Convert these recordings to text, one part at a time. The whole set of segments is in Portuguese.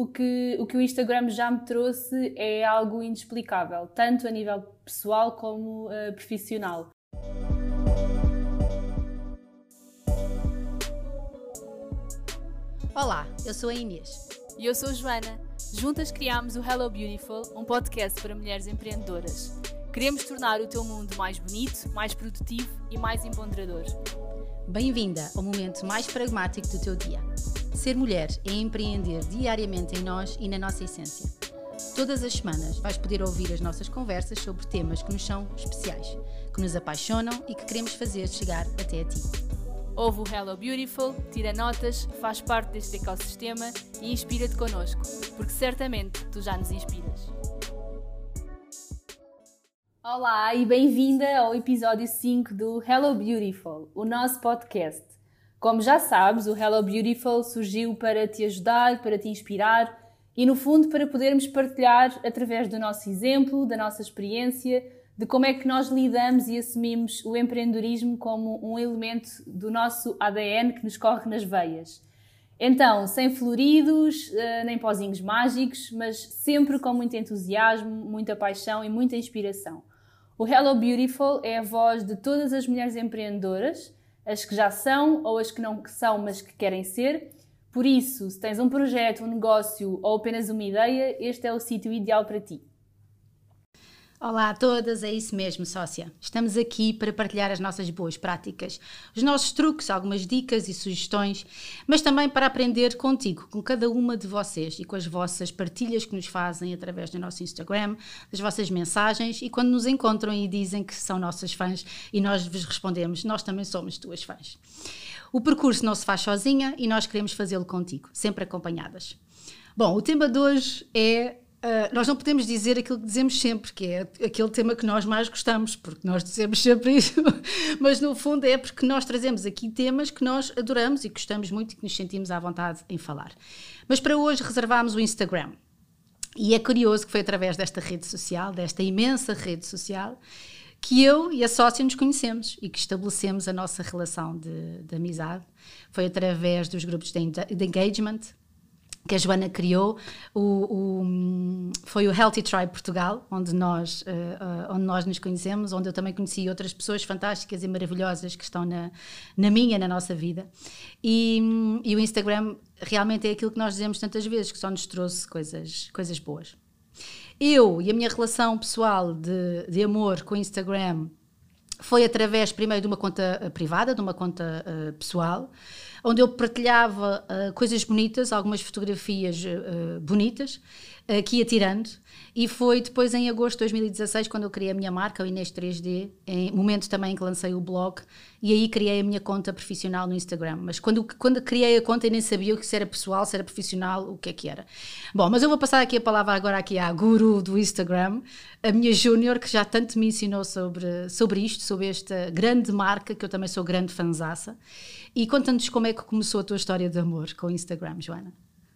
o que, o que o Instagram já me trouxe é algo inexplicável, tanto a nível pessoal como uh, profissional. Olá, eu sou a Inês. E eu sou a Joana. Juntas criámos o Hello Beautiful, um podcast para mulheres empreendedoras. Queremos tornar o teu mundo mais bonito, mais produtivo e mais empoderador. Bem-vinda ao momento mais pragmático do teu dia. Ser mulher é empreender diariamente em nós e na nossa essência. Todas as semanas vais poder ouvir as nossas conversas sobre temas que nos são especiais, que nos apaixonam e que queremos fazer chegar até a ti. Ouve o Hello Beautiful, tira notas, faz parte deste ecossistema e inspira-te connosco, porque certamente tu já nos inspiras. Olá e bem-vinda ao episódio 5 do Hello Beautiful, o nosso podcast. Como já sabes, o Hello Beautiful surgiu para te ajudar, para te inspirar e, no fundo, para podermos partilhar através do nosso exemplo, da nossa experiência, de como é que nós lidamos e assumimos o empreendedorismo como um elemento do nosso ADN que nos corre nas veias. Então, sem floridos, eh, nem pozinhos mágicos, mas sempre com muito entusiasmo, muita paixão e muita inspiração. O Hello Beautiful é a voz de todas as mulheres empreendedoras, as que já são ou as que não são, mas que querem ser. Por isso, se tens um projeto, um negócio ou apenas uma ideia, este é o sítio ideal para ti. Olá a todas, é isso mesmo, sócia. Estamos aqui para partilhar as nossas boas práticas, os nossos truques, algumas dicas e sugestões, mas também para aprender contigo, com cada uma de vocês e com as vossas partilhas que nos fazem através do nosso Instagram, das vossas mensagens e quando nos encontram e dizem que são nossas fãs e nós vos respondemos, nós também somos tuas fãs. O percurso não se faz sozinha e nós queremos fazê-lo contigo, sempre acompanhadas. Bom, o tema de hoje é Uh, nós não podemos dizer aquilo que dizemos sempre, que é aquele tema que nós mais gostamos, porque nós dizemos sempre isso, mas no fundo é porque nós trazemos aqui temas que nós adoramos e gostamos muito e que nos sentimos à vontade em falar. Mas para hoje reservámos o Instagram. E é curioso que foi através desta rede social, desta imensa rede social, que eu e a sócia nos conhecemos e que estabelecemos a nossa relação de, de amizade. Foi através dos grupos de, de engagement, que a Joana criou, o, o, foi o Healthy Tribe Portugal, onde nós, uh, onde nós nos conhecemos, onde eu também conheci outras pessoas fantásticas e maravilhosas que estão na, na minha, na nossa vida. E, e, o Instagram realmente é aquilo que nós dizemos tantas vezes, que só nos trouxe coisas, coisas boas. Eu e a minha relação pessoal de, de amor com o Instagram foi através, primeiro, de uma conta eh, privada, de uma conta uh, pessoal, onde eu partilhava uh, coisas bonitas, algumas fotografias uh, bonitas, uh, que ia tirando. E foi depois em agosto de 2016 quando eu criei a minha marca, o Inês 3D, em momento também em que lancei o blog, e aí criei a minha conta profissional no Instagram. Mas quando, quando criei a conta eu nem sabia se era pessoal, se era profissional, o que é que era. Bom, mas eu vou passar aqui a palavra agora aqui à guru do Instagram, a minha júnior, que já tanto me ensinou sobre, sobre isto, sobre esta grande marca, que eu também sou grande fanzaça. E conta-nos como é que começou a tua história de amor com o Instagram, Joana.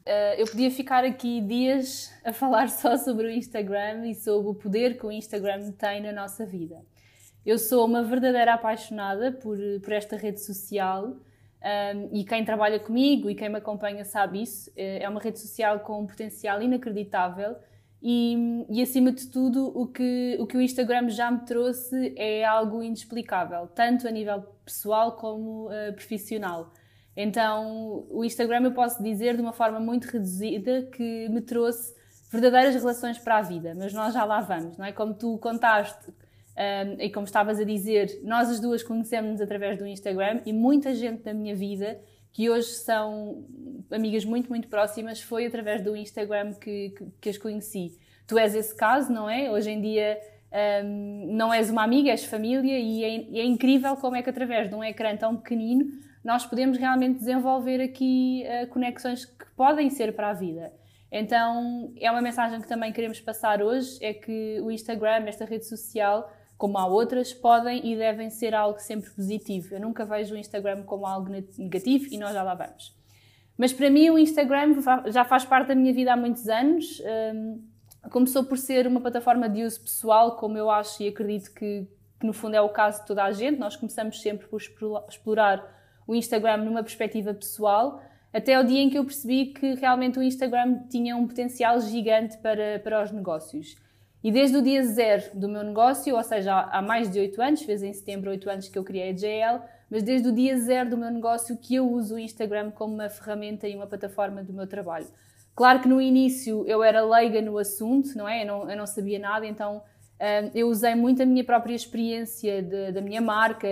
Uh, eu podia ficar aqui dias a falar só sobre o Instagram e sobre o poder que o Instagram tem na nossa vida. Eu sou uma verdadeira apaixonada por, por esta rede social um, ehm, e quem trabalha comigo e quem me acompanha sabe isso. Eh, é uma rede social com um potencial inacreditável e, e, acima de tudo, o que, o que o Instagram já me trouxe é algo inexplicável, tanto a nível pessoal como uh, profissional. Então, o Instagram eu posso dizer de uma forma muito reduzida que me trouxe verdadeiras relações para a vida, mas nós já lá vamos, não é? Como tu contaste um, e como estavas a dizer, nós as duas conhecemos-nos através do Instagram e muita gente da minha vida que hoje são amigas muito, muito próximas, foi através do Instagram que, que, que as conheci. Tu és esse caso, não é? Hoje em dia um, não és uma amiga, és família e é, é, incrível como é que através de um ecrã tão pequenino nós podemos realmente desenvolver aqui uh, conexões que podem ser para a vida. Então é uma mensagem que também queremos passar hoje, é que o Instagram, esta rede social, como há outras, podem e devem ser algo sempre positivo. Eu nunca vejo o Instagram como algo negativo e nós já lá vamos. Mas para mim o Instagram já faz parte da minha vida há muitos anos. Um, começou por ser uma plataforma de uso pessoal, como eu acho e acredito que, que no fundo é o caso de toda a gente. Nós começamos sempre por explorar o Instagram numa perspectiva pessoal. até o dia em que eu percebi que realmente o Instagram tinha um potencial gigante para, para os negócios. E desde o dia zero do meu negócio, ou seja, há mais de 8 anos, fez em setembro 8 anos que eu criei a JL, mas desde o dia zero do meu negócio que eu uso o Instagram como uma ferramenta e uma plataforma do meu trabalho. Claro que no início eu era leiga no assunto, não é? Eu não, eu não sabia nada, então eu usei muito a minha própria experiência de, da minha marca,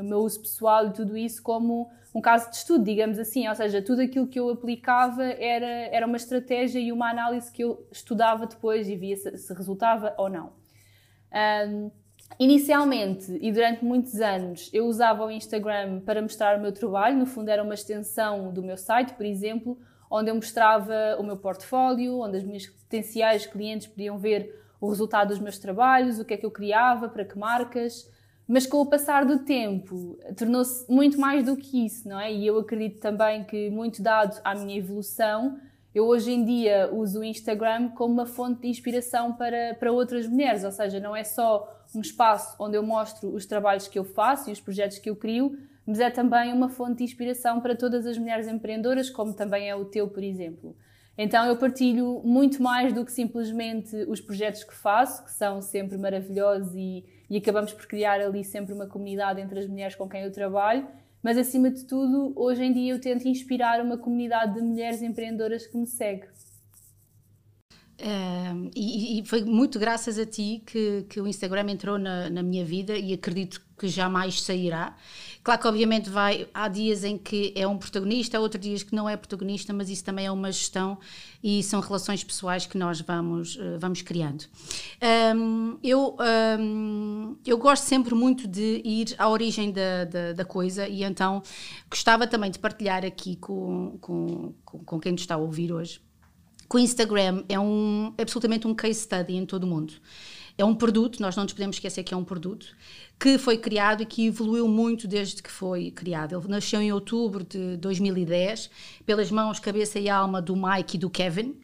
o meu uso pessoal e tudo isso como um caso de estudo, digamos assim. Ou seja, tudo aquilo que eu aplicava era, era uma estratégia e uma análise que eu estudava depois e via se, se resultava ou não. Um, Inicialmente e durante muitos anos eu usava o Instagram para mostrar o meu trabalho, no fundo era uma extensão do meu site, por exemplo, onde eu mostrava o meu portfólio, onde as minhas potenciais clientes podiam ver o resultado dos meus trabalhos, o que é que eu criava, para que marcas. Mas com o passar do tempo, tornou-se muito mais do que isso, não é? E eu acredito também que, muito dado à minha evolução, eu hoje em dia uso o Instagram como uma fonte de inspiração para, para outras mulheres, ou seja, não é só um espaço onde eu mostro os trabalhos que eu faço e os projetos que eu crio, mas é também uma fonte de inspiração para todas as mulheres empreendedoras, como também é o teu, por exemplo. Então eu partilho muito mais do que simplesmente os projetos que faço, que são sempre maravilhosos e, e acabamos por criar ali sempre uma comunidade entre as mulheres com quem eu trabalho, mas acima de tudo, hoje em dia eu tento inspirar uma comunidade de mulheres empreendedoras que me segue. E, e, foi muito graças a ti que, que o Instagram entrou na, na, minha vida e acredito que jamais sairá. Claro que obviamente vai, há dias em que é um protagonista, há outros dias que não é protagonista, mas isso também é uma gestão e são relações pessoais que nós vamos, uh, vamos criando. Um, eu, um, eu gosto sempre muito de ir à origem da, da, da, coisa e então gostava também de partilhar aqui com, com, com quem nos está a ouvir hoje que o Instagram é um, absolutamente um case study em todo o mundo. É um produto, nós não nos podemos esquecer que é um produto, que foi criado e que evoluiu muito desde que foi criado. Ele nasceu em outubro de 2010, pelas mãos, cabeça e alma do Mike e do Kevin.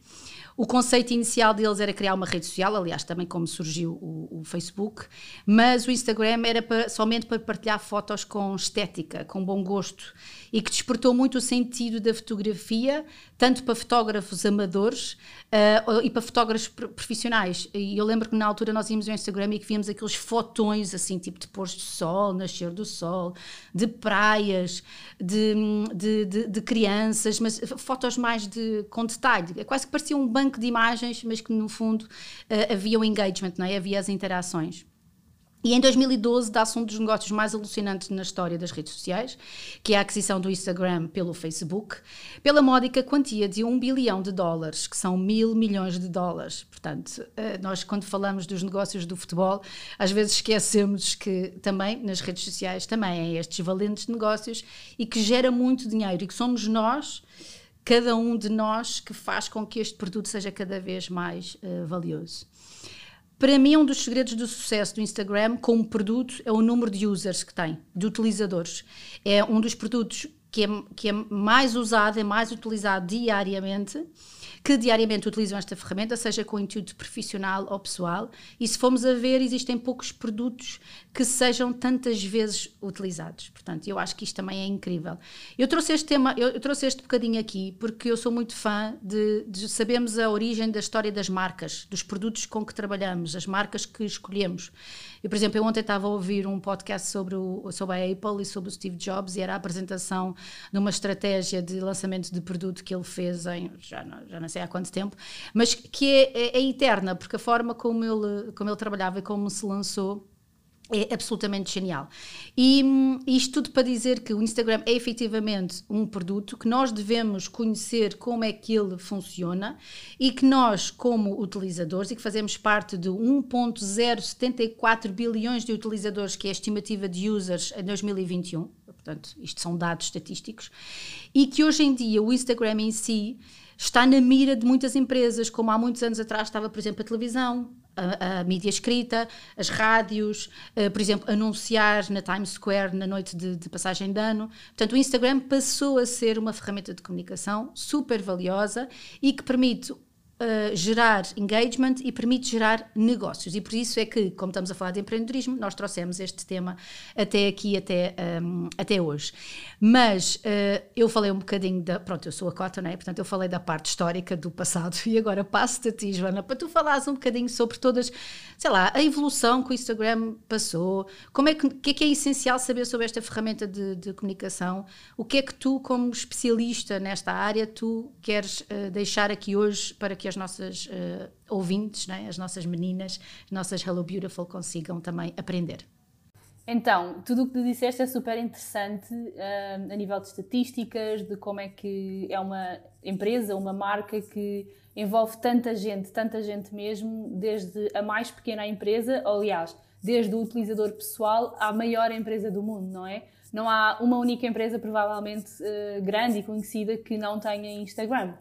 O conceito inicial deles era criar uma rede social, aliás, também como surgiu o, o Facebook, mas o Instagram era para, somente para partilhar fotos com estética, com bom gosto e que despertou muito o sentido da fotografia, tanto para fotógrafos amadores uh, e para fotógrafos profissionais. E eu lembro que na altura nós íamos ao Instagram e que víamos aqueles fotões assim, tipo de pôr do sol, nascer do sol, de praias, de, de, de, de crianças, mas fotos mais de, com detalhe. É quase que parecia um banco de imagens, mas que no fundo uh, havia o engagement, não é? havia as interações. E em 2012 dá-se um dos negócios mais alucinantes na história das redes sociais, que é a aquisição do Instagram pelo Facebook, pela módica quantia de um bilhão de dólares, que são mil milhões de dólares. Portanto, eh, nós quando falamos dos negócios do futebol, às vezes esquecemos que também nas redes sociais também é estes valentes negócios e que gera muito dinheiro e que somos nós cada um de nós que faz com que este produto seja cada vez mais uh, valioso. Para mim, um dos segredos do sucesso do Instagram como produto é o número de users que tem, de utilizadores. É um dos produtos que é, que é mais usado, é mais utilizado diariamente que diariamente utilizam esta ferramenta, seja com intuito profissional ou pessoal, e se formos a ver, existem poucos produtos que sejam tantas vezes utilizados. Portanto, eu acho que isto também é incrível. Eu trouxe este tema, eu, trouxe este bocadinho aqui porque eu sou muito fã de, de sabermos a origem da história das marcas, dos produtos com que trabalhamos, as marcas que escolhemos. Eu, por exemplo, eu ontem estava a ouvir um podcast sobre, o, sobre a Apple e sobre o Steve Jobs e era a apresentação de uma estratégia de lançamento de produto que ele fez em, já já não sei há quanto tempo, mas que é, é, é eterna, porque a forma como ele, como ele trabalhava e como se lançou é absolutamente genial. E hum, isto tudo para dizer que o Instagram é efetivamente um produto que nós devemos conhecer como é que ele funciona e que nós, como utilizadores, e que fazemos parte de 1,074 bilhões de utilizadores, que é a estimativa de users em 2021, portanto, isto são dados estatísticos, e que hoje em dia o Instagram em si está na mira de muitas empresas, como há muitos anos atrás estava, por exemplo, a televisão, a, a mídia escrita, as rádios, uh, por exemplo, anunciar na Times Square na noite de, de, passagem de ano. Portanto, o Instagram passou a ser uma ferramenta de comunicação super valiosa e que permite uh, gerar engagement e permite gerar negócios. E por isso é que, como estamos a falar de empreendedorismo, nós trouxemos este tema até aqui, até, um, até hoje. Mas uh, eu falei um bocadinho da. Pronto, eu sou a Cota, não é? Portanto, eu falei da parte histórica do passado e agora passo-te a ti, Joana, para tu falares um bocadinho sobre todas, sei lá, a evolução que o Instagram passou, como é que, que é que é essencial saber sobre esta ferramenta de, de comunicação, o que é que tu, como especialista nesta área, tu queres uh, deixar aqui hoje para que que as nossas uh, ouvintes, né, as nossas meninas, as nossas Hello Beautiful consigam também aprender. Então, tudo o que tu disseste é super interessante uh, a nível de estatísticas, de como é que é uma empresa, uma marca que envolve tanta gente, tanta gente mesmo, desde a mais pequena empresa, aliás, desde o utilizador pessoal à maior empresa do mundo, não é? Não há uma única empresa, provavelmente uh, grande e conhecida, que não tenha Instagram.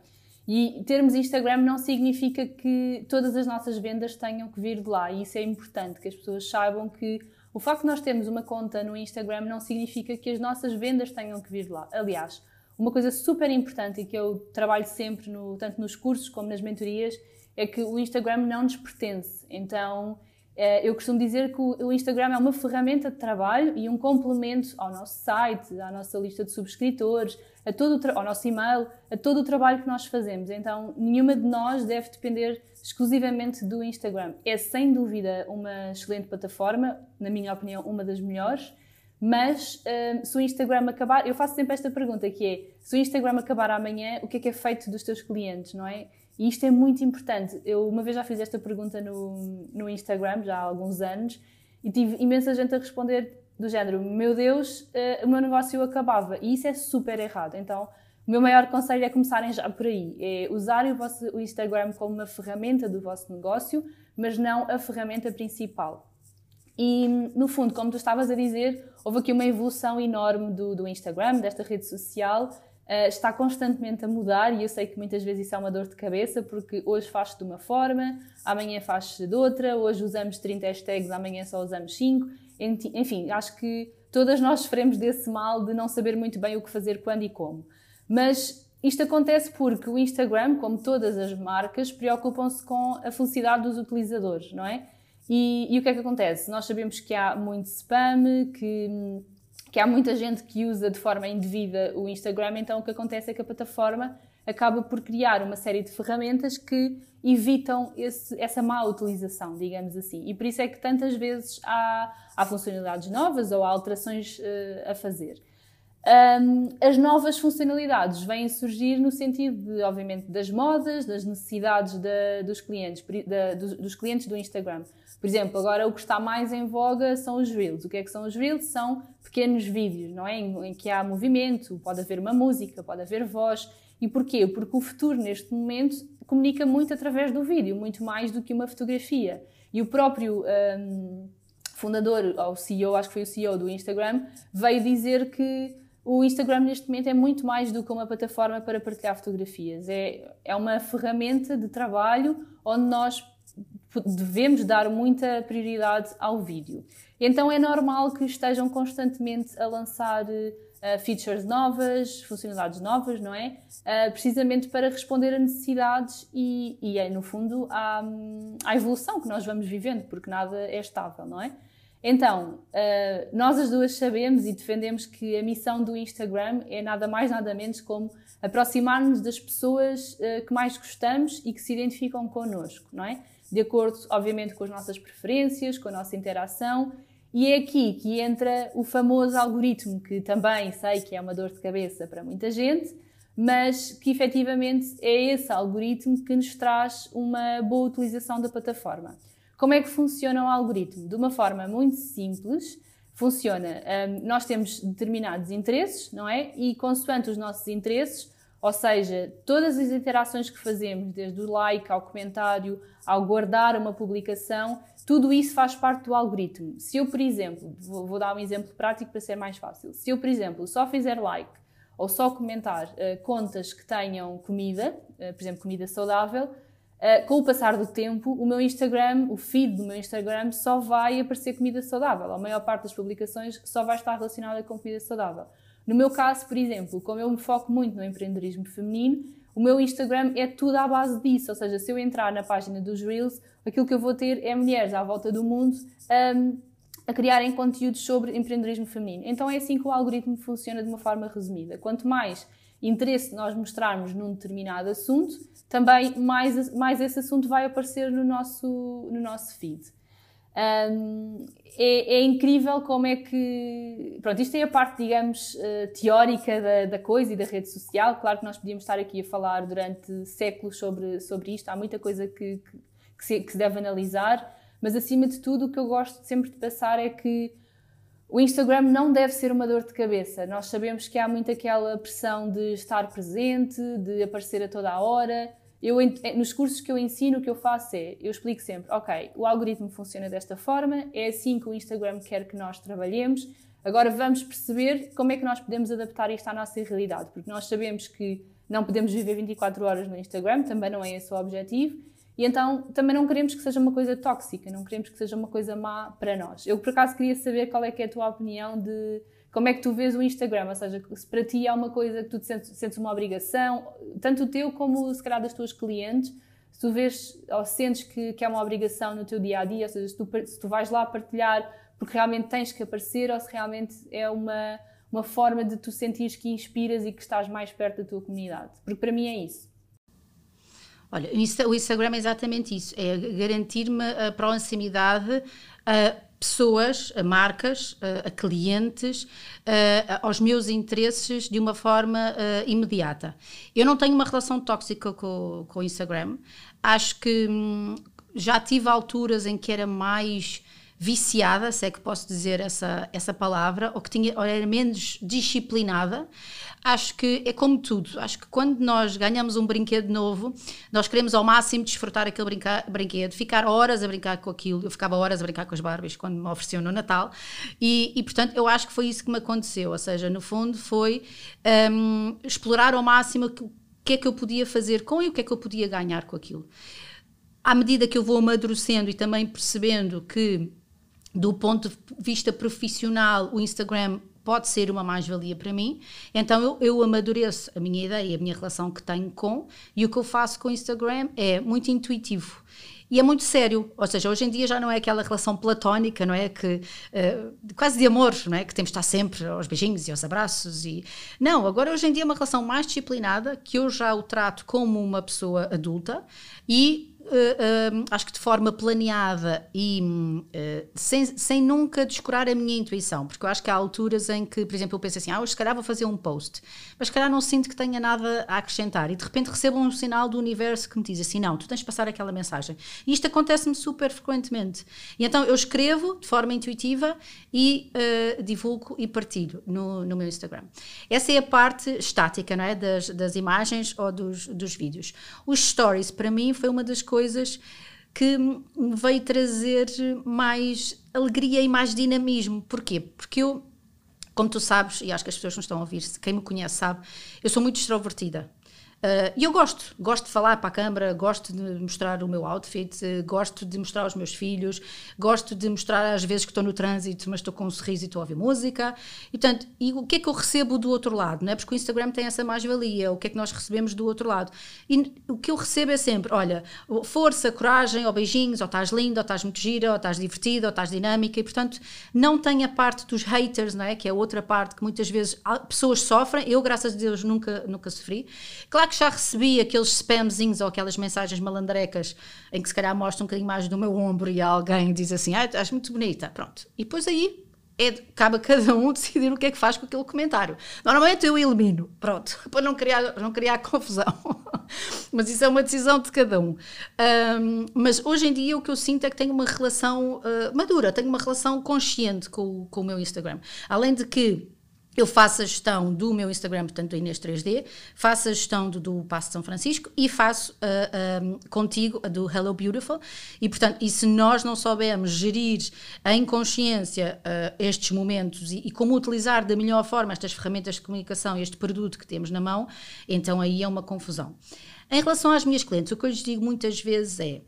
E termos Instagram não significa que todas as nossas vendas tenham que vir de lá. E isso é importante, que as pessoas saibam que o facto de nós termos uma conta no Instagram não significa que as nossas vendas tenham que vir de lá. Aliás, uma coisa super importante e que eu trabalho sempre, no, tanto nos cursos como nas mentorias, é que o Instagram não nos pertence. Então, eu costumo dizer que o Instagram é uma ferramenta de trabalho e um complemento ao nosso site, à nossa lista de subscritores, a todo ao nosso e-mail, a todo o trabalho que nós fazemos. Então, nenhuma de nós deve depender exclusivamente do Instagram. É sem dúvida uma excelente plataforma, na minha opinião, uma das melhores. Mas uh, se o Instagram acabar, eu faço sempre esta pergunta que é: se o Instagram acabar amanhã, o que é que é feito dos teus clientes, não é? E isto é muito importante. Eu uma vez já fiz esta pergunta no, no Instagram, já há alguns anos, e tive imensa gente a responder do género: Meu Deus, uh, o meu negócio acabava. E isso é super errado. Então, o meu maior conselho é começarem já por aí: é usarem o, vosso, o Instagram como uma ferramenta do vosso negócio, mas não a ferramenta principal. E, no fundo, como tu estavas a dizer, houve aqui uma evolução enorme do, do Instagram, desta rede social, Uh, está constantemente a mudar e eu sei que muitas vezes isso é uma dor de cabeça porque hoje faz-se de uma forma, amanhã faz-se de outra, hoje usamos 30 hashtags, amanhã só usamos 5. Enfim, acho que todas nós sofremos desse mal de não saber muito bem o que fazer, quando e como. Mas isto acontece porque o Instagram, como todas as marcas, preocupam-se com a felicidade dos utilizadores, não é? E, e o que é que acontece? Nós sabemos que há muito spam, que que há muita gente que usa de forma indevida o Instagram, então o que acontece é que a plataforma acaba por criar uma série de ferramentas que evitam esse, essa má utilização, digamos assim. E por isso é que tantas vezes há, há funcionalidades novas ou há alterações uh, a fazer. Um, as novas funcionalidades vêm surgir no sentido, de, obviamente, das modas, das necessidades de, dos, clientes, dos, dos, clientes do Instagram. Por exemplo, agora o que está mais em voga são os Reels. O que é que são os Reels? São pequenos vídeos, não é? Em, em que há movimento, pode haver uma música, pode haver voz. E porquê? Porque o futuro, neste momento, comunica muito através do vídeo, muito mais do que uma fotografia. E o próprio um, fundador, ou CEO, acho que foi o CEO do Instagram, veio dizer que o Instagram neste momento é muito mais do que uma plataforma para partilhar fotografias. É, é uma ferramenta de trabalho onde nós devemos dar muita prioridade ao vídeo. Então é normal que estejam constantemente a lançar uh, features novas, funcionalidades novas, não é? Uh, precisamente para responder a necessidades e, e no fundo, à, à evolução que nós vamos vivendo, porque nada é estável, não é? Então, uh, nós as duas sabemos e defendemos que a missão do Instagram é nada mais, nada menos como aproximar-nos das pessoas que mais gostamos e que se identificam connosco, não é? De acordo, obviamente, com as nossas preferências, com a nossa interação. E é aqui que entra o famoso algoritmo, que também sei que é uma dor de cabeça para muita gente, mas que efetivamente é esse algoritmo que nos traz uma boa utilização da plataforma. Como é que funciona o algoritmo? De uma forma muito simples, funciona. Um, nós temos determinados interesses, não é? E consoante os nossos interesses, ou seja, todas as interações que fazemos, desde o like ao comentário, ao guardar uma publicação, tudo isso faz parte do algoritmo. Se eu, por exemplo, vou, vou dar um exemplo prático para ser mais fácil. Se eu, por exemplo, só fizer like ou só comentar uh, contas que tenham comida, uh, por exemplo, comida saudável, Uh, com o passar do tempo, o meu Instagram, o feed do meu Instagram, só vai aparecer comida saudável. A maior parte das publicações só vai estar relacionada com comida saudável. No meu caso, por exemplo, como eu me foco muito no empreendedorismo feminino, o meu Instagram é tudo à base disso. Ou seja, se eu entrar na página dos Reels, aquilo que eu vou ter é mulheres à volta do mundo um, a criarem conteúdos sobre empreendedorismo feminino. Então é assim que o algoritmo funciona de uma forma resumida. Quanto mais interesse nós mostrarmos num determinado assunto, também mais, mais esse assunto vai aparecer no nosso, no nosso feed. Um, é, é, incrível como é que. Pronto, isto é a parte, digamos, uh, teórica da, da, coisa e da rede social. Claro que nós podíamos estar aqui a falar durante séculos sobre, sobre isto, há muita coisa que, que, que, se, que se deve analisar, mas acima de tudo, o que eu gosto sempre de passar é que o Instagram não deve ser uma dor de cabeça. Nós sabemos que há muito aquela pressão de estar presente, de aparecer a toda a hora eu, eh, nos cursos que eu ensino, o que eu faço é, eu explico sempre, ok, o algoritmo funciona desta forma, é assim que o Instagram quer que nós trabalhemos, agora vamos perceber como é que nós podemos adaptar isto à nossa realidade, porque nós sabemos que não podemos viver 24 horas no Instagram, também não é esse o objetivo, e então também não queremos que seja uma coisa tóxica, não queremos que seja uma coisa má para nós. Eu por acaso queria saber qual é que é a tua opinião de como é que tu vês o Instagram? Ou seja, se para ti é uma coisa que tu sentes, sentes uma obrigação, tanto o teu como se calhar das tuas clientes, se tu vês ou sentes que, que é uma obrigação no teu dia a dia, ou seja, se tu, se tu vais lá partilhar porque realmente tens que aparecer ou se realmente é uma, uma forma de tu sentires que inspiras e que estás mais perto da tua comunidade. Porque para mim é isso. Olha, o Instagram é exatamente isso, é garantir-me a proximidade a pessoas, a marcas, a, clientes, aos meus interesses de uma forma imediata. Eu não tenho uma relação tóxica com, com o Instagram. Acho que hum, já tive alturas em que era mais viciada, se é que posso dizer essa, essa palavra, ou que tinha, ou era menos disciplinada. Acho que é como tudo. Acho que quando nós ganhamos um brinquedo novo, nós queremos ao máximo desfrutar aquele brinca, brinquedo, ficar horas a brincar com aquilo. Eu ficava horas a brincar com as Barbies quando me ofereciam no Natal. E, e portanto, eu acho que foi isso que me aconteceu. Ou seja, no fundo, foi um, explorar ao máximo o que é que eu podia fazer com e o que é que eu podia ganhar com aquilo. À medida que eu vou amadurecendo e também percebendo que do ponto de vista profissional, o Instagram pode ser uma mais-valia para mim. Então eu, eu amadureço a minha ideia, a minha relação que tenho com, e o que eu faço com o Instagram é muito intuitivo. E é muito sério, ou seja, hoje em dia já não é aquela relação platónica, não é? Que, uh, quase de amor, não é? Que temos de estar sempre aos beijinhos e aos abraços. E... Não, agora hoje em dia é uma relação mais disciplinada, que eu já o trato como uma pessoa adulta e Uh, uh, acho que de forma planeada e uh, sem, sem nunca descurar a minha intuição, porque eu acho que há alturas em que, por exemplo, eu penso assim, ah, hoje se calhar vou fazer um post, mas se calhar não sinto que tenha nada a acrescentar e de repente recebo um sinal do universo que me diz assim, não, tu tens de passar aquela mensagem. E isto acontece-me super frequentemente. E então eu escrevo de forma intuitiva e divulgo e partilho no, no meu Instagram. Essa é a parte estática, não é? Das, das imagens ou dos, dos vídeos. Os stories, para mim, foi uma das coisas coisas que me veio trazer mais alegria e mais dinamismo. Porquê? Porque eu, como tu sabes, e acho que as pessoas não estão a ouvir, quem me conhece sabe, eu sou muito extrovertida. Uh, e eu gosto, gosto de falar para a câmara, gosto de mostrar o meu outfit, gosto de mostrar aos meus filhos, gosto de mostrar às vezes que estou no trânsito, mas estou com um sorriso e estou a ouvir música. E portanto, e o que é que eu recebo do outro lado? Não é? Porque o Instagram tem essa mais-valia, o que é que nós recebemos do outro lado? E o que eu recebo é sempre: olha, força, coragem, ou beijinhos, ou estás linda, ou estás muito gira, ou estás divertida, ou estás dinâmica, e portanto, não tem a parte dos haters, não é? Que é outra parte que muitas vezes pessoas sofrem, eu, graças a Deus, nunca, nunca sofri. Claro que que já recebi aqueles spamzinhos ou aquelas mensagens malandrecas em que se calhar mostra um bocadinho mais do meu ombro e alguém diz assim, ah, estás muito bonita, pronto. E depois aí é, cabe a cada um decidir o que é que faz com aquele comentário. Normalmente eu elimino, pronto, para não criar, não criar confusão. mas isso é uma decisão de cada um. um. Mas hoje em dia o que eu sinto é que tenho uma relação uh, madura, tenho uma relação consciente com, com o meu Instagram. Além de que eu faço a gestão do meu Instagram, portanto, do Inês 3D, faço a gestão do, do Passo de São Francisco e faço uh, contigo a do Hello Beautiful. E, portanto, e se nós não soubermos gerir em consciência uh, estes momentos e, e, como utilizar da melhor forma estas ferramentas de comunicação, este produto que temos na mão, então aí é uma confusão. Em relação às minhas clientes, o que eu lhes digo muitas vezes é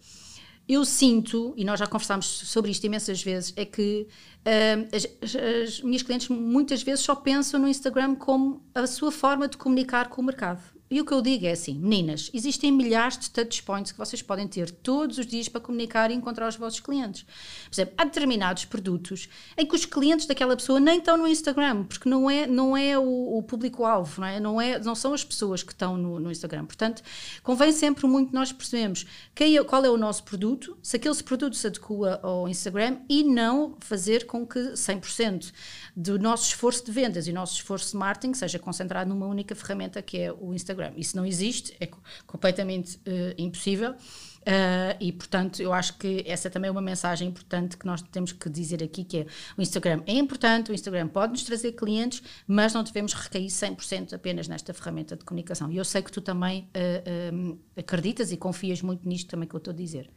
eu sinto, e nós já conversámos sobre isto imensas vezes, é que uh, as, as, minhas clientes muitas vezes só pensam no Instagram como a sua forma de comunicar com o mercado. E o que eu digo é assim, meninas, existem milhares de touch points que vocês podem ter todos os dias para comunicar e encontrar os vossos clientes. Por exemplo, há determinados produtos em que os clientes daquela pessoa nem estão no Instagram, porque não é, não é o, o público-alvo, não, é? Não, é, não são as pessoas que estão no, no Instagram. Portanto, convém sempre muito nós percebemos quem é, qual é o nosso produto, se aquele produto se adequa ao Instagram e não fazer com que 100% do nosso esforço de vendas e nosso esforço de marketing seja concentrado numa única ferramenta que é o Instagram. Instagram. Isso não existe, é completamente uh, impossível. Uh, e portanto, eu acho que essa também é uma mensagem importante que nós temos que dizer aqui, que é o Instagram é importante, o Instagram pode nos trazer clientes, mas não devemos recair 100% apenas nesta ferramenta de comunicação. E eu sei que tu também uh, acreditas e confias muito nisto também que eu estou a dizer.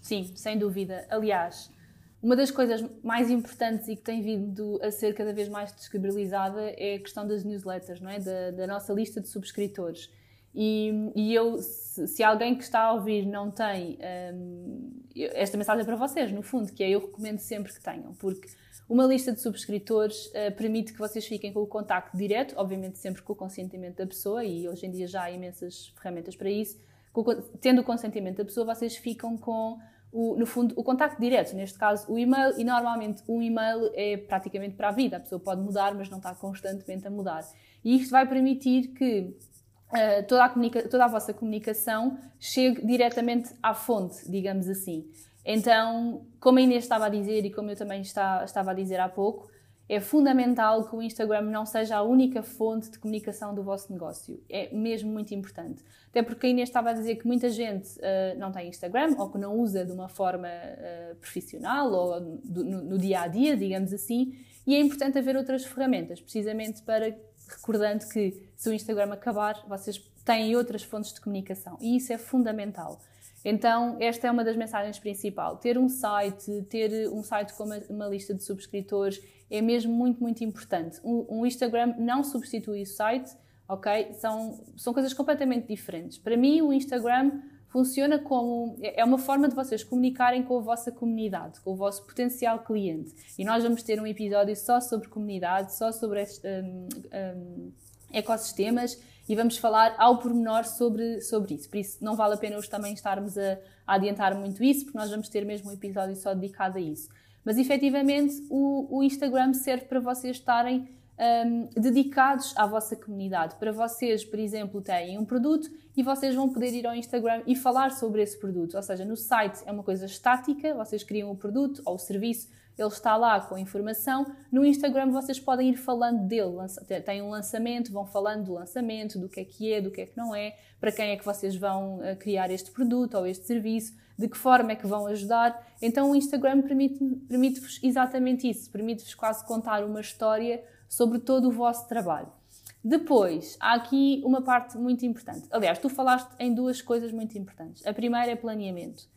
Sim, sem dúvida. Aliás, uma das coisas mais importantes e que tem vindo a ser cada vez mais descredibilizada é a questão das newsletters, não é? Da, da nossa lista de subscritores. E, e, eu, se, se, alguém que está a ouvir não tem um, esta mensagem é para vocês, no fundo, que é eu recomendo sempre que tenham, porque uma lista de subscritores uh, permite que vocês fiquem com o contacto direto, obviamente sempre com o consentimento da pessoa, e hoje em dia já há imensas ferramentas para isso. Com, tendo o consentimento da pessoa, vocês ficam com o, no fundo, o contacto direto, neste caso o e-mail, e normalmente um e-mail é praticamente para a vida, a pessoa pode mudar, mas não está constantemente a mudar. E isto vai permitir que uh, toda, a toda a vossa comunicação chegue diretamente à fonte, digamos assim. Então, como a Inês estava a dizer e como eu também está, estava a dizer há pouco, é fundamental que o Instagram não seja a única fonte de comunicação do vosso negócio. É mesmo muito importante. Até porque a Inês estava a dizer que muita gente uh, não tem Instagram ou que não usa de uma forma uh, profissional ou do, no, no, dia a dia, digamos assim, e é importante haver outras ferramentas, precisamente para, recordando que se o Instagram acabar, vocês têm outras fontes de comunicação e isso é fundamental. Então, esta é uma das mensagens principais. Ter um site, ter um site com uma, uma lista de subscritores é mesmo muito, muito importante. Um, um, Instagram não substitui o site, ok? São, são coisas completamente diferentes. Para mim, o Instagram funciona como é uma forma de vocês comunicarem com a vossa comunidade, com o vosso potencial cliente. E nós vamos ter um episódio só sobre comunidade, só sobre um, um, ecossistemas e vamos falar ao pormenor sobre, sobre isso. Por isso, não vale a pena hoje também estarmos a, a adiantar muito isso, porque nós vamos ter mesmo um episódio só dedicado a isso. Mas efetivamente, o, o Instagram serve para vocês estarem um, dedicados à vossa comunidade. Para vocês, por exemplo, têm um produto e vocês vão poder ir ao Instagram e falar sobre esse produto. Ou seja, no site é uma coisa estática, vocês criam o produto ou o serviço ele está lá com informação. No Instagram vocês podem ir falando dele, tem um lançamento, vão falando do lançamento, do que é que é, do que é que não é, para quem é que vocês vão eh, criar este produto ou este serviço, de que forma é que vão ajudar. Então o Instagram permite-vos permite exatamente isso, permite-vos quase contar uma história sobre todo o vosso trabalho. Depois, há aqui uma parte muito importante. Aliás, tu falaste em duas coisas muito importantes. A primeira é planeamento.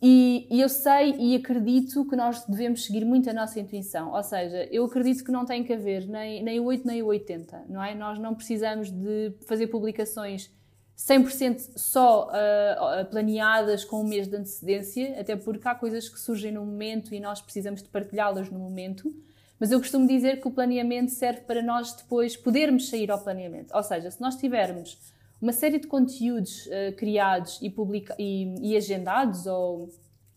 E, e, eu sei e acredito que nós devemos seguir muito a nossa intuição. Ou seja, eu acredito que não tem que haver nem, nem o 8 nem o 80, não é? Nós não precisamos de fazer publicações 100% só uh, planeadas com um mês de antecedência, até porque há coisas que surgem no momento e nós precisamos de partilhá-las no momento. Mas eu costumo dizer que o planeamento serve para nós depois podermos sair ao planeamento. Ou seja, se nós tivermos uma série de conteúdos uh, criados e, publica e, e agendados ou,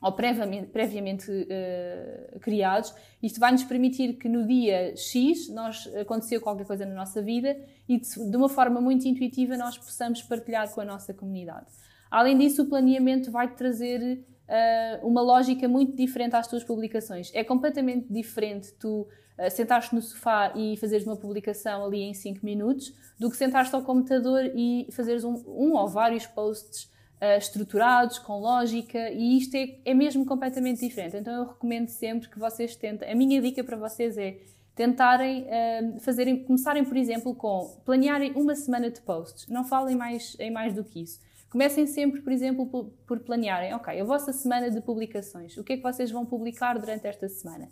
ou previamente, previamente uh, criados, isto vai nos permitir que no dia X nós aconteceu qualquer coisa na nossa vida e de, de uma forma muito intuitiva nós possamos partilhar com a nossa comunidade. Além disso, o planeamento vai trazer uh, uma lógica muito diferente às tuas publicações. É completamente diferente tu uh, sentares no sofá e fazeres uma publicação ali em 5 minutos do que sentares ao computador e fazeres um, um ou vários posts uh, estruturados, com lógica, e isto é, é mesmo completamente diferente. Então eu recomendo sempre que vocês tentem. A minha dica para vocês é tentarem uh, fazerem, começarem, por exemplo, com planearem uma semana de posts. Não falem mais, em mais do que isso. Comecem sempre, por exemplo, por, por planearem, ok, a vossa semana de publicações. O que é que vocês vão publicar durante esta semana?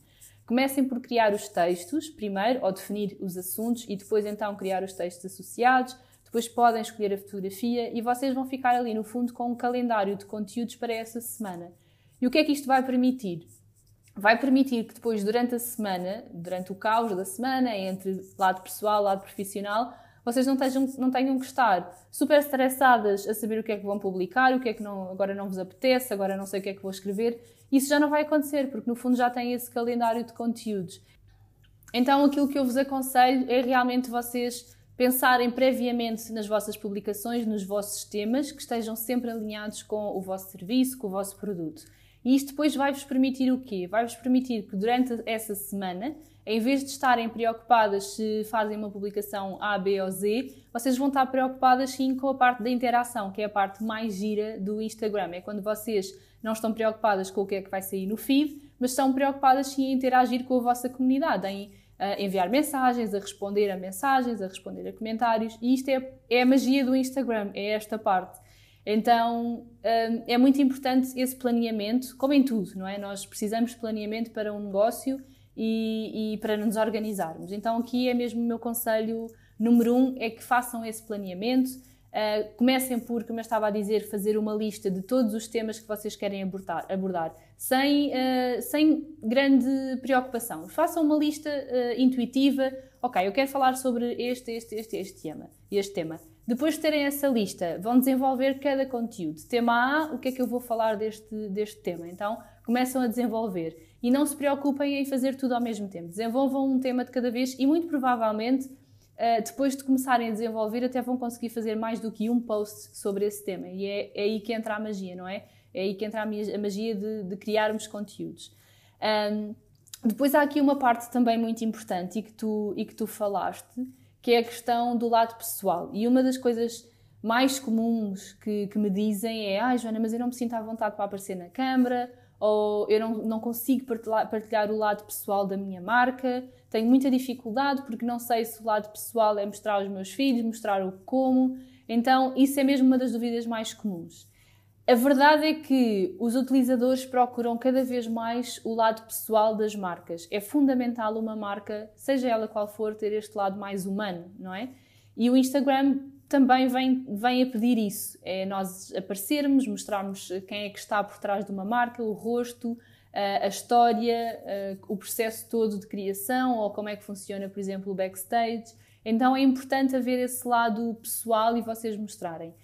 Comecem por criar os textos, primeiro, ou definir os assuntos e depois então criar os textos associados. Depois podem escolher a fotografia e vocês vão ficar ali no fundo com um calendário de conteúdos para essa semana. E o que é que isto vai permitir? Vai permitir que depois, durante a semana, durante o caos da semana, entre lado pessoal, lado profissional, vocês não tenham, não tenham que estar super estressadas a saber o que é que vão publicar, o que é que não, agora não vos apetece, agora não sei o que é que vou escrever. Isso já não vai acontecer, porque no fundo já têm esse calendário de conteúdos. Então aquilo que eu vos aconselho é realmente vocês pensarem previamente nas vossas publicações, nos vossos temas, que estejam sempre alinhados com o vosso serviço, com o vosso produto. E isto depois vai-vos permitir o quê? Vai-vos permitir que durante essa semana, em vez de estarem preocupadas se fazem uma publicação A, B ou Z, vocês vão estar preocupadas sim com a parte da interação, que é a parte mais gira do Instagram. É quando vocês não estão preocupadas com o que é que vai sair no feed, mas estão preocupadas sim em interagir com a vossa comunidade, em uh, enviar mensagens, a responder a mensagens, a responder a comentários. E isto é, é a magia do Instagram, é esta parte. Então um, é muito importante esse planeamento, como em tudo, não é? Nós precisamos de planeamento para um negócio e, e, para nos organizarmos. Então aqui é mesmo o meu conselho número um, é que façam esse planeamento. Uh, comecem por, como eu estava a dizer, fazer uma lista de todos os temas que vocês querem abordar, abordar sem, uh, sem grande preocupação. Façam uma lista uh, intuitiva. Ok, eu quero falar sobre este, este, este, este tema. Este tema. Depois de terem essa lista, vão desenvolver cada conteúdo. Tema A, o que é que eu vou falar deste, deste tema? Então, começam a desenvolver. E não se preocupem em fazer tudo ao mesmo tempo. Desenvolvam um tema de cada vez e, muito provavelmente, uh, depois de começarem a desenvolver, até vão conseguir fazer mais do que um post sobre esse tema. E é, é aí que entra a magia, não é? É aí que entra a magia de, de criarmos conteúdos. Um, depois há aqui uma parte também muito importante e que tu, e que tu falaste, que é a questão do lado pessoal. E uma das coisas mais comuns que, que me dizem é: Ah, Joana, mas eu não me sinto à vontade para aparecer na câmara, ou eu não, não consigo partilhar, partilhar o lado pessoal da minha marca, tenho muita dificuldade porque não sei se o lado pessoal é mostrar aos meus filhos, mostrar o como. Então, isso é mesmo uma das dúvidas mais comuns. A verdade é que os utilizadores procuram cada vez mais o lado pessoal das marcas. É fundamental uma marca, seja ela qual for, ter este lado mais humano, não é? E o Instagram também vem, vem a pedir isso. É nós aparecermos, mostrarmos quem é que está por trás de uma marca, o rosto, a história, o processo todo de criação ou como é que funciona, por exemplo, o backstage. Então é importante haver esse lado pessoal e vocês mostrarem.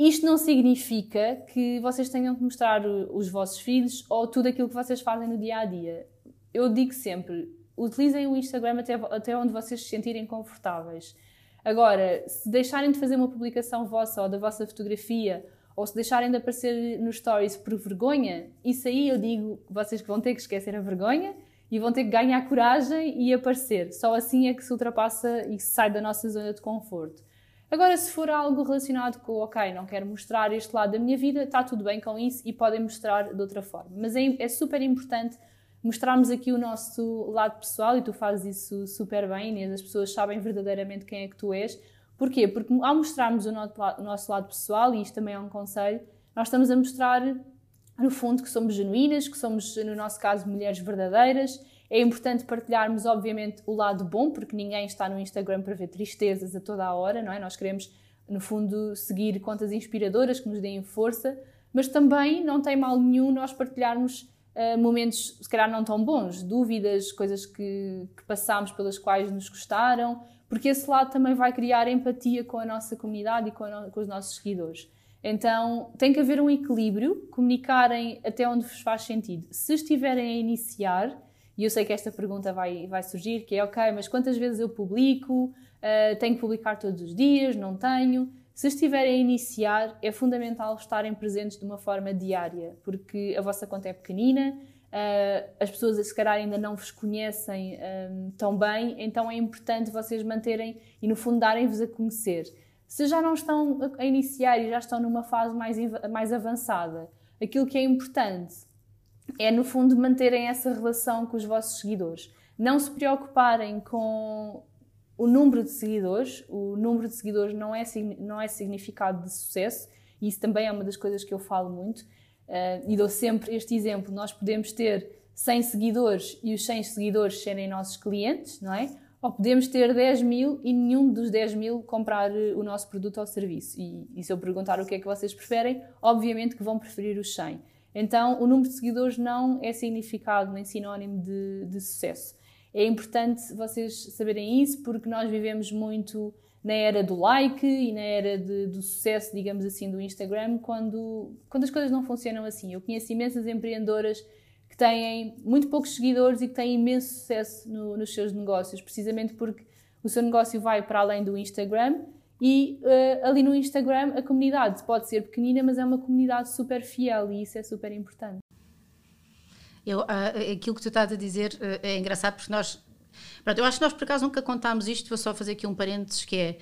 Isto não significa que vocês tenham que mostrar os vossos filhos ou tudo aquilo que vocês fazem no dia a dia. Eu digo sempre: utilizem o Instagram até, até onde vocês se sentirem confortáveis. Agora, se deixarem de fazer uma publicação vossa ou da vossa fotografia, ou se deixarem de aparecer nos stories por vergonha, isso aí eu digo vocês que vão ter que esquecer a vergonha e vão ter que ganhar coragem e aparecer. Só assim é que se ultrapassa e se sai da nossa zona de conforto. Agora, se for algo relacionado com, ok, não quero mostrar este lado da minha vida, está tudo bem com isso e podem mostrar de outra forma. Mas é, é super importante mostrarmos aqui o nosso lado pessoal e tu fazes isso super bem, Inês. As pessoas sabem verdadeiramente quem é que tu és. Porquê? Porque ao mostrarmos o nosso lado pessoal, e isto também é um conselho, nós estamos a mostrar, no fundo, que somos genuínas, que somos, no nosso caso, mulheres verdadeiras é importante partilharmos, obviamente, o lado bom, porque ninguém está no Instagram para ver tristezas a toda a hora, não é? Nós queremos, no fundo, seguir contas inspiradoras que nos deem força, mas também não tem mal nenhum nós partilharmos uh, momentos, se calhar, não tão bons, dúvidas, coisas que, que passámos pelas quais nos gostaram, porque esse lado também vai criar empatia com a nossa comunidade e com, no, com os nossos seguidores. Então tem que haver um equilíbrio, comunicarem até onde vos faz sentido. Se estiverem a iniciar, e eu sei que esta pergunta vai, vai surgir, que é, ok, mas quantas vezes eu publico? Uh, tenho que publicar todos os dias? Não tenho? Se estiverem a iniciar, é fundamental estarem presentes de uma forma diária, porque a vossa conta é pequenina, uh, as pessoas se calhar ainda não vos conhecem um, tão bem, então é importante vocês manterem e no fundo darem-vos a conhecer. Se já não estão a iniciar e já estão numa fase mais, mais avançada, aquilo que é importante é no fundo manterem essa relação com os vossos seguidores. Não se preocuparem com o número de seguidores, o número de seguidores não é, não é significado de sucesso, e isso também é uma das coisas que eu falo muito, uh, e dou sempre este exemplo: nós podemos ter 100 seguidores e os 100 seguidores serem nossos clientes, não é? Ou podemos ter 10 mil e nenhum dos 10 mil comprar eh, o nosso produto ou serviço. E, e se eu perguntar o que é que vocês preferem, obviamente que vão preferir os 100. Então, o número de seguidores não é significado nem sinónimo de, de sucesso. É importante vocês saberem isso porque nós vivemos muito na era do like e na era de, do sucesso, digamos assim, do Instagram, quando, quando as coisas não funcionam assim. Eu conheço imensas empreendedoras que têm muito poucos seguidores e que têm imenso sucesso no, nos seus negócios, precisamente porque o seu negócio vai para além do Instagram e uh, ali no Instagram a comunidade pode ser pequenina, mas é uma comunidade super fiel e isso é super importante. Eu, uh, aquilo que tu estás a dizer uh, é engraçado porque nós Pronto, eu acho que nós por acaso nunca contámos isto, vou só fazer aqui um parênteses que é,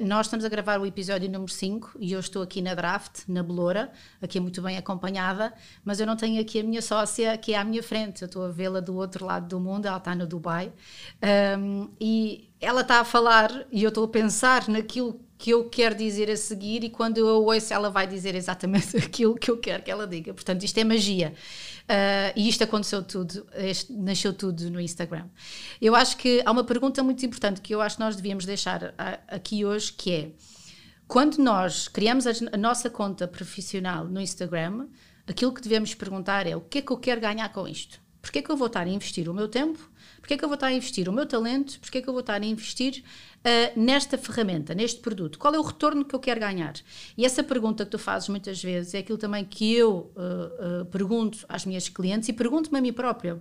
uh, nós estamos a gravar o episódio número 5 e eu estou aqui na draft, na Beloura, aqui muito bem acompanhada, mas eu não tenho aqui a minha sócia aqui à minha frente, eu estou a vê-la do outro lado do mundo, ela está no Dubai, um, e ela está a falar e eu estou a pensar naquilo que eu quero dizer a seguir e quando eu ouço ela vai dizer exatamente aquilo que eu quero que ela diga. Portanto, isto é magia. Uh, e isto aconteceu tudo, este, nasceu tudo no Instagram. Eu acho que há uma pergunta muito importante que eu acho que nós devíamos deixar aqui hoje, que é quando nós criamos a, a nossa conta profissional no Instagram, aquilo que devemos perguntar é o que é que eu quero ganhar com isto? Porquê é que eu vou estar a investir o meu tempo? Porquê é que eu vou estar a investir o meu talento? Porquê é que eu vou estar a investir uh, nesta ferramenta, neste produto? Qual é o retorno que eu quero ganhar? E essa pergunta que tu fazes muitas vezes é aquilo também que eu uh, uh, pergunto às minhas clientes e pergunto-me a mim própria.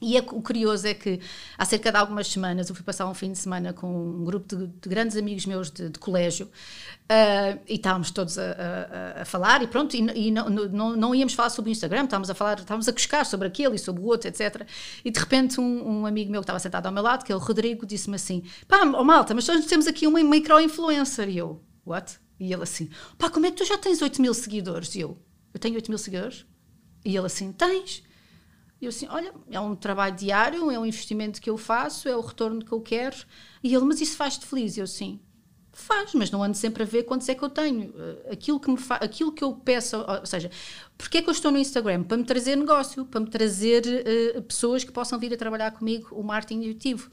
E é, o curioso é que há cerca de algumas semanas eu fui passar um fim de semana com um grupo de, de grandes amigos meus de, de colégio uh, e estávamos todos a, a, a, falar e pronto, e, e não, não, não, íamos falar sobre o Instagram, estávamos a falar, estávamos a cuscar sobre aquele e sobre o outro, etc. E de repente um, um amigo meu que estava sentado ao meu lado, que é o Rodrigo, disse-me assim, pá, oh, malta, mas nós temos aqui uma micro-influencer. E eu, what? E ele assim, pá, como é que tu já tens 8 mil seguidores? E eu, eu tenho 8 mil seguidores? E ele assim, tens? Eu assim, olha, é um trabalho diário, é um investimento que eu faço, é o retorno que eu quero. E ele, mas isso faz-te feliz? Eu assim, faz, mas não ando sempre a ver quantos é que eu tenho. Eh, aquilo que, me fa aquilo que eu peço, ou seja, porque é que eu estou no Instagram? Para me trazer negócio, para me trazer uh, pessoas que possam vir a trabalhar comigo o marketing intuitivo.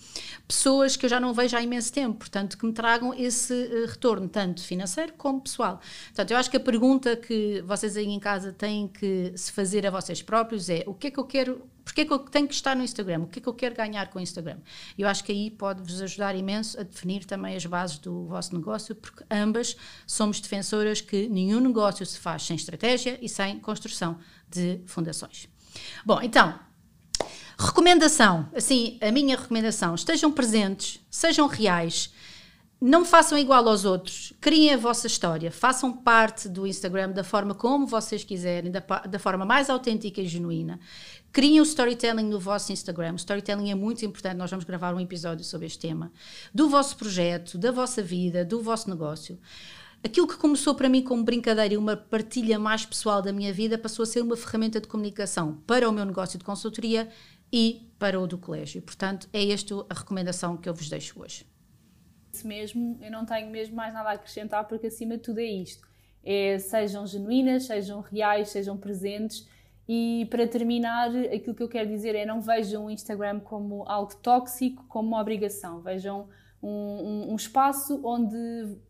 Pessoas que eu já não vejo há imenso tempo, portanto, que me tragam esse uh, retorno, tanto financeiro como pessoal. Portanto, eu acho que a pergunta que vocês aí em casa têm que se fazer a vocês próprios é o que é que eu quero porque é que eu tenho que estar no Instagram? O que é que eu quero ganhar com o Instagram? Eu acho que aí pode-vos ajudar imenso a definir também as bases do vosso negócio, porque ambas somos defensoras que nenhum negócio se faz sem estratégia e sem construção de fundações. Bom, então, recomendação, assim, a minha recomendação, estejam presentes, sejam reais, não façam igual aos outros, criem a vossa história, façam parte do Instagram da forma como vocês quiserem, da, da forma mais autêntica e genuína. Criem o storytelling no vosso Instagram. O storytelling é muito importante. Nós vamos gravar um episódio sobre este tema. Do vosso projeto, da vossa vida, do vosso negócio. Aquilo que começou para mim como brincadeira e uma partilha mais pessoal da minha vida passou a ser uma ferramenta de comunicação para o meu negócio de consultoria e para o do colégio. Portanto, é esta a recomendação que eu vos deixo hoje mesmo, eu não tenho mesmo mais nada a acrescentar, porque acima de tudo é isto. É, sejam genuínas, sejam reais, sejam presentes. E para terminar, aquilo que eu quero dizer é não vejam o Instagram como algo tóxico, como uma obrigação. Vejam um, um, um, espaço onde,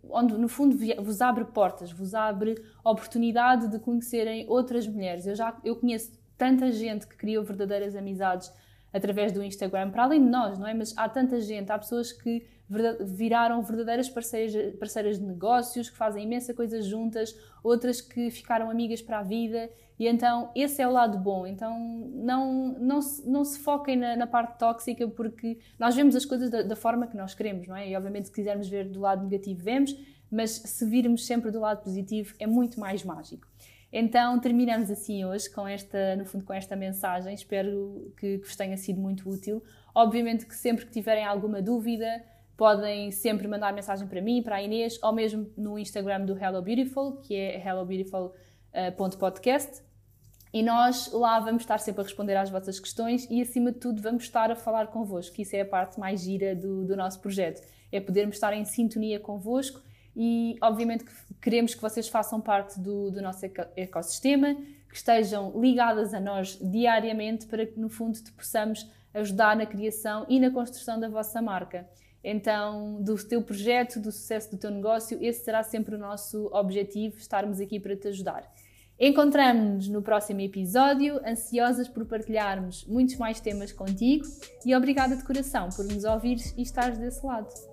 onde, no fundo, vos abre portas, vos abre oportunidade de conhecerem outras mulheres. Eu já eu conheço tanta gente que criou verdadeiras amizades através do Instagram, para além de nós, não é? Mas há tanta gente, há pessoas que viraram verdadeiras parceiras, parceiras de negócios, que fazem imensa coisa juntas, outras que ficaram amigas para a vida, e então esse é o lado bom. Então não, não, se, não se foquem na, na parte tóxica, porque nós vemos as coisas da, da, forma que nós queremos, não é? E obviamente, se quisermos ver do lado negativo, vemos, mas se virmos sempre do lado positivo, é muito mais mágico. Então terminamos assim hoje com esta, no fundo, com esta mensagem. Espero que, que vos tenha sido muito útil. Obviamente que sempre que tiverem alguma dúvida, podem sempre mandar mensagem para mim, para a Inês, ou mesmo no Instagram do Hello Beautiful, que é hellobeautiful.podcast. E nós lá vamos estar sempre a responder às vossas questões e, acima de tudo, vamos estar a falar convosco, que isso é a parte mais gira do, do nosso projeto. É podermos estar em sintonia convosco e, obviamente, que queremos que vocês façam parte do, do nosso ecossistema, que estejam ligadas a nós diariamente para que, no fundo, te possamos ajudar na criação e na construção da vossa marca. Então, do teu projeto, do sucesso do teu negócio, esse será sempre o nosso objetivo, estarmos aqui para te ajudar. Encontramos-nos no próximo episódio, ansiosas por partilharmos muitos mais temas contigo e obrigada de coração por nos ouvires e estares desse lado.